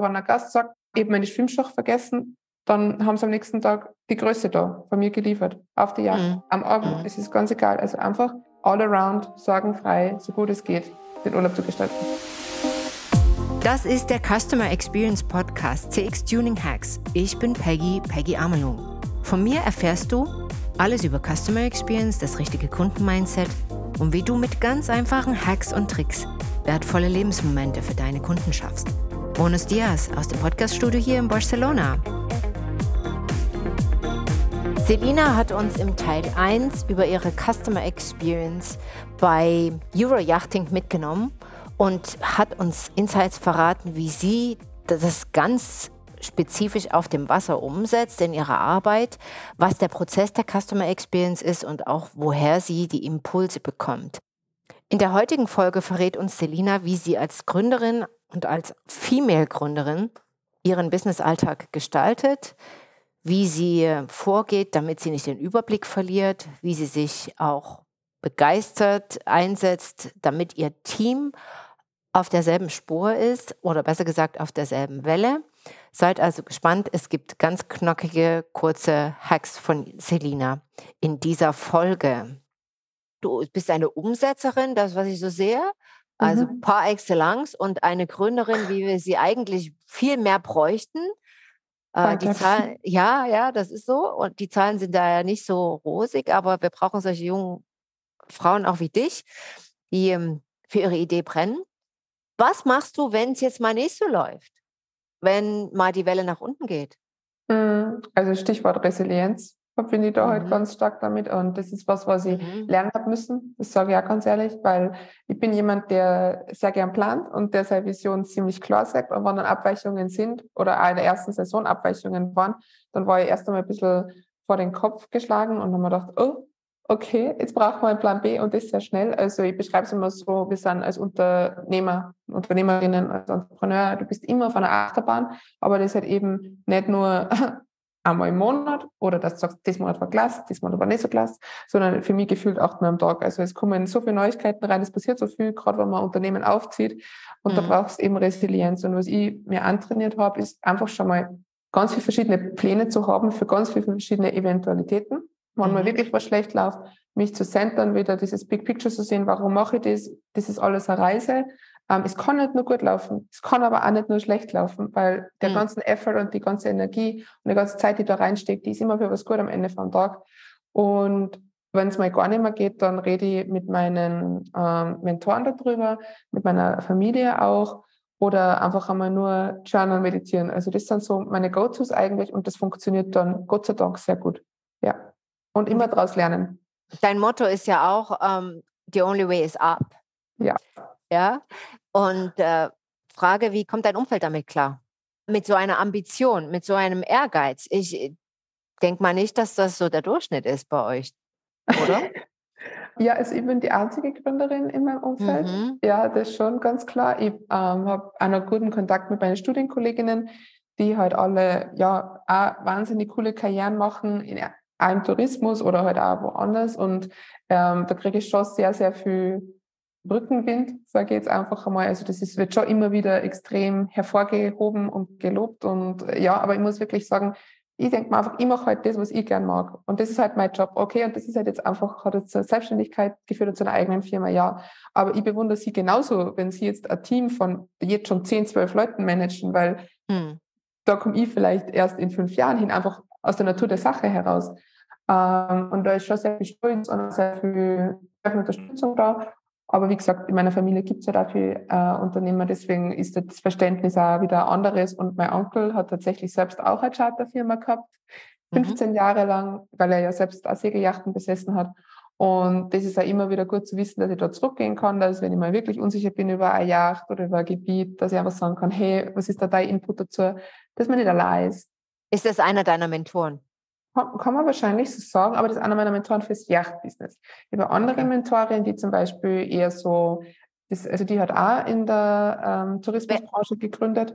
wenn ein Gast sagt, ich habe meine Schwimmschach vergessen, dann haben sie am nächsten Tag die Größe da von mir geliefert, auf die Jagd, mhm. am Abend. Mhm. Es ist ganz egal. Also einfach all around, sorgenfrei, so gut es geht, den Urlaub zu gestalten. Das ist der Customer Experience Podcast CX Tuning Hacks. Ich bin Peggy, Peggy Amelung. Von mir erfährst du alles über Customer Experience, das richtige Kundenmindset und wie du mit ganz einfachen Hacks und Tricks wertvolle Lebensmomente für deine Kunden schaffst. Bonus Dias aus dem Podcaststudio hier in Barcelona. Selina hat uns im Teil 1 über ihre Customer Experience bei Euroyachting mitgenommen und hat uns Insights verraten, wie sie das ganz spezifisch auf dem Wasser umsetzt in ihrer Arbeit, was der Prozess der Customer Experience ist und auch woher sie die Impulse bekommt. In der heutigen Folge verrät uns Selina, wie sie als Gründerin und als Female-Gründerin ihren Business-Alltag gestaltet, wie sie vorgeht, damit sie nicht den Überblick verliert, wie sie sich auch begeistert einsetzt, damit ihr Team auf derselben Spur ist oder besser gesagt auf derselben Welle. Seid also gespannt, es gibt ganz knackige, kurze Hacks von Selina in dieser Folge. Du bist eine Umsetzerin, das was ich so sehe, also mhm. par excellence und eine Gründerin, wie wir sie eigentlich viel mehr bräuchten. Äh, die Zahlen, ja, ja, das ist so. Und die Zahlen sind da ja nicht so rosig, aber wir brauchen solche jungen Frauen auch wie dich, die ähm, für ihre Idee brennen. Was machst du, wenn es jetzt mal nicht so läuft? Wenn mal die Welle nach unten geht? Hm, also Stichwort Resilienz bin ich da halt mhm. halt ganz stark damit und das ist was, was ich mhm. lernen habe müssen. Das sage ich auch ganz ehrlich, weil ich bin jemand, der sehr gern plant und der seine Vision ziemlich klar sagt. Und wenn dann Abweichungen sind oder auch in der ersten Saison Abweichungen waren, dann war ich erst einmal ein bisschen vor den Kopf geschlagen und habe mir gedacht, oh, okay, jetzt brauchen wir einen Plan B und das sehr schnell. Also ich beschreibe es immer so, wir sind als Unternehmer, Unternehmerinnen, als Entrepreneur, du bist immer auf einer Achterbahn, aber das halt eben nicht nur einmal im Monat oder dass du sagst, das Monat war klasse, das Monat war nicht so klasse, sondern für mich gefühlt achtmal am Tag. Also es kommen so viele Neuigkeiten rein, es passiert so viel, gerade wenn man Unternehmen aufzieht und mhm. da brauchst du eben Resilienz. Und was ich mir antrainiert habe, ist einfach schon mal ganz viele verschiedene Pläne zu haben für ganz viele verschiedene Eventualitäten. Wenn mhm. mal wirklich was schlecht läuft, mich zu centern, wieder dieses Big Picture zu sehen, warum mache ich das? Das ist alles eine Reise. Ähm, es kann nicht nur gut laufen, es kann aber auch nicht nur schlecht laufen, weil der mhm. ganze Effort und die ganze Energie und die ganze Zeit, die da reinsteckt, die ist immer für was gut am Ende vom Tag. Und wenn es mal gar nicht mehr geht, dann rede ich mit meinen ähm, Mentoren darüber, mit meiner Familie auch oder einfach einmal nur Journal meditieren. Also das sind so meine Go-Tos eigentlich und das funktioniert dann Gott sei Dank sehr gut. Ja. Und immer daraus lernen. Dein Motto ist ja auch, um, ähm, the only way is up. Ja. Ja. Und äh, frage, wie kommt dein Umfeld damit klar? Mit so einer Ambition, mit so einem Ehrgeiz. Ich äh, denke mal nicht, dass das so der Durchschnitt ist bei euch, oder? ja, also ich bin die einzige Gründerin in meinem Umfeld. Mhm. Ja, das ist schon ganz klar. Ich ähm, habe auch noch guten Kontakt mit meinen Studienkolleginnen, die halt alle ja auch wahnsinnig coole Karrieren machen in einem Tourismus oder halt auch woanders. Und ähm, da kriege ich schon sehr, sehr viel Rückenwind, sage ich jetzt einfach einmal. Also das ist, wird schon immer wieder extrem hervorgehoben und gelobt. Und äh, ja, aber ich muss wirklich sagen, ich denke mir einfach, ich mache halt das, was ich gern mag. Und das ist halt mein Job. Okay, und das ist halt jetzt einfach, hat jetzt zur Selbstständigkeit geführt zu einer eigenen Firma, ja. Aber ich bewundere sie genauso, wenn sie jetzt ein Team von jetzt schon 10, 12 Leuten managen, weil hm. da komme ich vielleicht erst in fünf Jahren hin, einfach aus der Natur der Sache heraus. Ähm, und da ist schon sehr viel Stolz und sehr viel Unterstützung da. Aber wie gesagt, in meiner Familie gibt es ja dafür äh, Unternehmer, deswegen ist das Verständnis auch wieder anderes. Und mein Onkel hat tatsächlich selbst auch eine Charterfirma gehabt, 15 mhm. Jahre lang, weil er ja selbst auch Segeljachten besessen hat. Und das ist auch immer wieder gut zu wissen, dass ich da zurückgehen kann, dass wenn ich mal wirklich unsicher bin über eine Yacht oder über ein Gebiet, dass ich einfach sagen kann, hey, was ist da dein Input dazu, dass man nicht allein ist. Ist das einer deiner Mentoren? Kann man wahrscheinlich so sagen, aber das ist einer meiner Mentoren fürs Yachtbusiness. Ich habe andere. Mentorinnen, die zum Beispiel eher so, das, also die hat auch in der ähm, Tourismusbranche gegründet.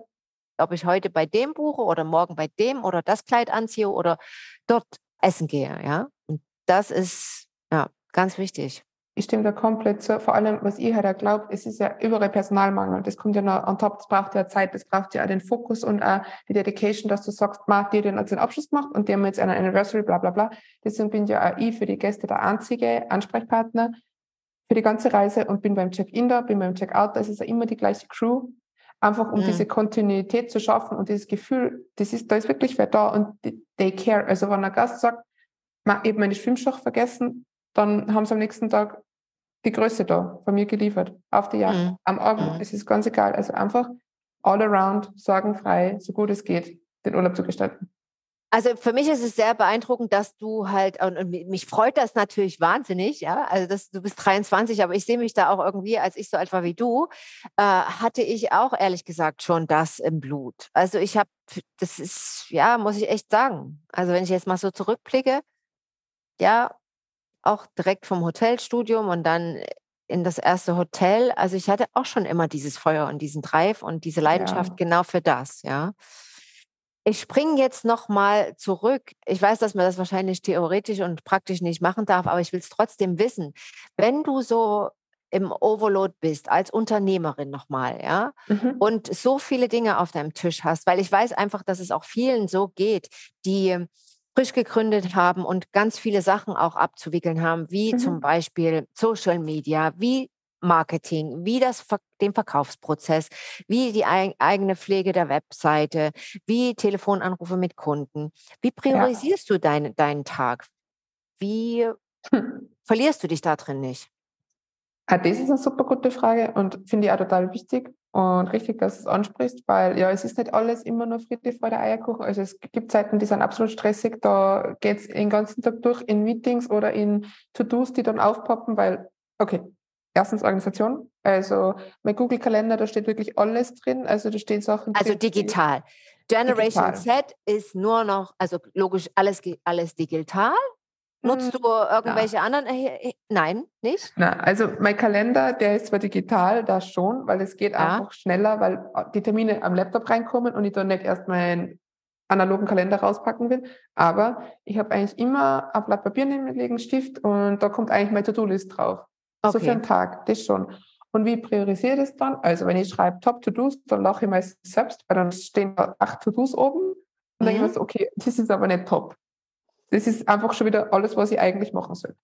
Ob ich heute bei dem buche oder morgen bei dem oder das Kleid anziehe oder dort essen gehe, ja. Und das ist ja ganz wichtig. Ich stimme da komplett zu. Vor allem, was ich halt auch glaube, es ist ja überall Personalmangel. Das kommt ja noch on top, das braucht ja Zeit, das braucht ja auch den Fokus und auch die Dedication, dass du sagst, ma, die hat jetzt den Abschluss gemacht und die haben jetzt eine Anniversary, bla bla bla. Deswegen bin ja auch ich für die Gäste der einzige Ansprechpartner für die ganze Reise und bin beim Check-in da, bin beim Check-out, da ist es ja immer die gleiche Crew. Einfach um mhm. diese Kontinuität zu schaffen und dieses Gefühl, das ist, da ist wirklich wer da und they care. Also wenn ein Gast sagt, ma, ich habe meine Schwimmschach vergessen, dann haben sie am nächsten Tag die Größe da von mir geliefert, auf die Jagd, mhm. am Abend. Mhm. Es ist ganz egal. Also einfach all around, sorgenfrei, so gut es geht, den Urlaub zu gestalten. Also für mich ist es sehr beeindruckend, dass du halt, und, und mich freut das natürlich wahnsinnig, ja, also dass du bist 23, aber ich sehe mich da auch irgendwie, als ich so alt war wie du, äh, hatte ich auch ehrlich gesagt schon das im Blut. Also ich habe, das ist, ja, muss ich echt sagen. Also wenn ich jetzt mal so zurückblicke, ja, auch direkt vom Hotelstudium und dann in das erste Hotel. Also ich hatte auch schon immer dieses Feuer und diesen Drive und diese Leidenschaft ja. genau für das, ja. Ich springe jetzt noch mal zurück. Ich weiß, dass man das wahrscheinlich theoretisch und praktisch nicht machen darf, aber ich will es trotzdem wissen. Wenn du so im Overload bist als Unternehmerin nochmal, ja, mhm. und so viele Dinge auf deinem Tisch hast, weil ich weiß einfach, dass es auch vielen so geht, die frisch gegründet haben und ganz viele Sachen auch abzuwickeln haben, wie mhm. zum Beispiel Social Media, wie Marketing, wie das, den Verkaufsprozess, wie die eigene Pflege der Webseite, wie Telefonanrufe mit Kunden. Wie priorisierst ja. du dein, deinen Tag? Wie hm. verlierst du dich da drin nicht? Ah, das ist eine super gute Frage und finde ich auch total wichtig und richtig, dass du es ansprichst, weil ja, es ist nicht alles immer nur Friede vor der Eierkuchen. Also es gibt Zeiten, die sind absolut stressig, da geht es den ganzen Tag durch in Meetings oder in To-Dos, die dann aufpoppen, weil, okay, erstens Organisation, also mein Google-Kalender, da steht wirklich alles drin, also da stehen Sachen Also digital. Generation digital. Z ist nur noch, also logisch alles, alles digital Nutzt hm, du irgendwelche ja. anderen? Nein, nicht? Na, also mein Kalender, der ist zwar digital, da schon, weil es geht ja. einfach schneller, weil äh, die Termine am Laptop reinkommen und ich dann nicht erst meinen analogen Kalender rauspacken will. Aber ich habe eigentlich immer ein Blatt Papier neben mir liegen, Stift und da kommt eigentlich meine To-Do-List drauf. Okay. So für einen Tag, das schon. Und wie priorisiere ich das dann? Also wenn ich schreibe Top-To-Dos, dann lache ich meistens selbst, weil dann stehen da acht To-Dos oben. Und dann mhm. denke ich mir so, okay, das ist aber nicht top. Das ist einfach schon wieder alles, was ich eigentlich machen soll.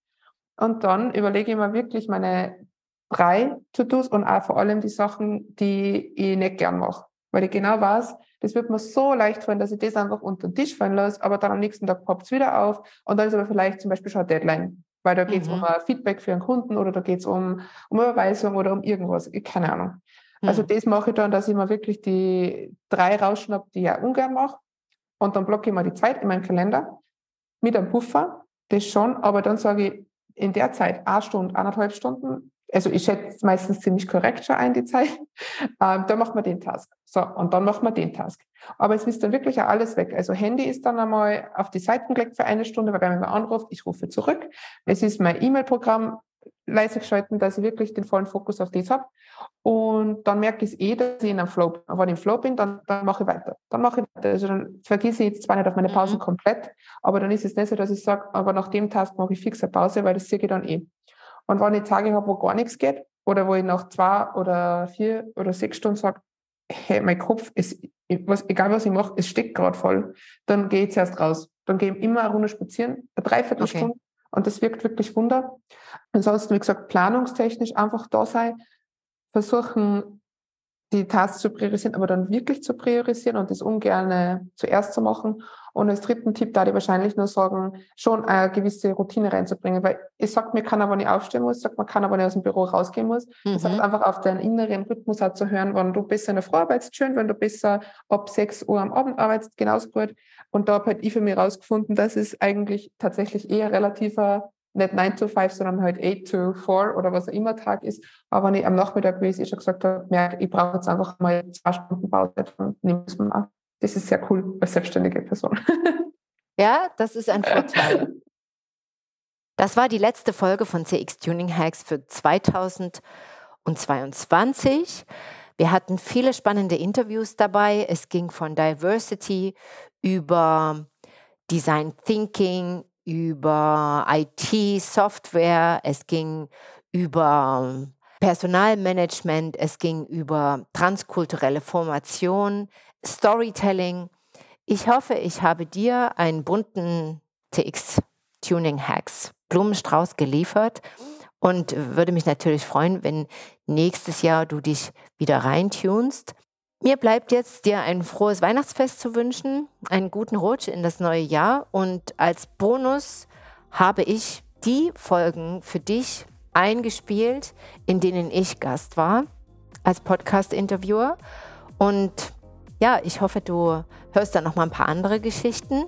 Und dann überlege ich mir wirklich meine drei To-Dos und auch vor allem die Sachen, die ich nicht gern mache. Weil ich genau weiß, das wird mir so leicht fallen, dass ich das einfach unter den Tisch fallen lasse, aber dann am nächsten Tag poppt es wieder auf und dann ist aber vielleicht zum Beispiel schon eine Deadline. Weil da geht es mhm. um ein Feedback für einen Kunden oder da geht es um, um Überweisung oder um irgendwas. Ich, keine Ahnung. Also mhm. Also das mache ich dann, dass ich mir wirklich die drei rausschnappe, die ich auch ungern mache. Und dann blocke ich mir die Zeit in meinem Kalender mit einem Puffer, das schon, aber dann sage ich in der Zeit eine Stunde, eineinhalb Stunden, also ich schätze meistens ziemlich korrekt schon ein, die Zeit, ähm, dann macht man den Task. So, und dann macht man den Task. Aber es ist dann wirklich auch alles weg. Also Handy ist dann einmal auf die Seiten gelegt für eine Stunde, weil wenn man anruft, ich rufe zurück. Es ist mein E-Mail-Programm leise geschalten, dass ich wirklich den vollen Fokus auf das habe. Und dann merke ich es eh, dass ich in einem Flow bin. Und wenn ich im Flow bin, dann, dann mache ich weiter. Dann mache ich weiter. Also dann vergesse ich jetzt zwar nicht auf meine. Pausen mhm. komplett, aber dann ist es nicht so, dass ich sage, aber nach dem Task mache ich fix eine Pause, weil das sehe ich dann eh. Und wenn ich Tage habe, wo gar nichts geht, oder wo ich nach zwei oder vier oder sechs Stunden sage, hey, mein Kopf ist, was, egal was ich mache, es steckt gerade voll, dann gehe ich zuerst raus. Dann gehe ich immer eine Runde spazieren, eine Dreiviertelstunde, okay. Und das wirkt wirklich Wunder. Ansonsten, wie gesagt, planungstechnisch einfach da sein, versuchen, die Tasks zu priorisieren, aber dann wirklich zu priorisieren und das ungerne zuerst zu machen. Und als dritten Tipp da ich wahrscheinlich nur sagen, schon eine gewisse Routine reinzubringen, weil ich sag mir kann aber nicht aufstehen muss, sagt man kann aber nicht aus dem Büro rausgehen muss. Mhm. Das heißt einfach auf deinen inneren Rhythmus auch zu hören, wenn du besser in der Früh arbeitest, schön, wenn du besser ab 6 Uhr am Abend arbeitest, genauso gut. Und da habe halt ich für mich rausgefunden, dass es eigentlich tatsächlich eher relativer nicht 9 to 5, sondern halt 8 to 4 oder was auch immer Tag ist. Aber wenn ich am Nachmittag, wie ich schon gesagt habe, merke, ich brauche jetzt einfach mal zwei Stunden Pause, dann nehme ich es mal. Das ist sehr cool als selbstständige Person. Ja, das ist ein Vorteil. Das war die letzte Folge von CX Tuning Hacks für 2022. Wir hatten viele spannende Interviews dabei. Es ging von Diversity über Design Thinking, über IT, Software, es ging über Personalmanagement, es ging über transkulturelle Formation, Storytelling. Ich hoffe, ich habe dir einen bunten TX Tuning Hacks Blumenstrauß geliefert und würde mich natürlich freuen, wenn nächstes Jahr du dich wieder reintunst. Mir bleibt jetzt, dir ein frohes Weihnachtsfest zu wünschen, einen guten Rutsch in das neue Jahr und als Bonus habe ich die Folgen für dich eingespielt, in denen ich Gast war als Podcast-Interviewer. Und ja, ich hoffe, du hörst dann noch mal ein paar andere Geschichten.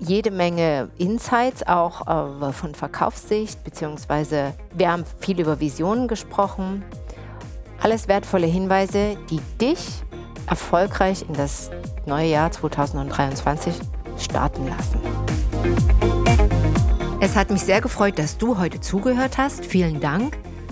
Jede Menge Insights auch äh, von Verkaufssicht, beziehungsweise wir haben viel über Visionen gesprochen. Alles wertvolle Hinweise, die dich erfolgreich in das neue Jahr 2023 starten lassen. Es hat mich sehr gefreut, dass du heute zugehört hast. Vielen Dank.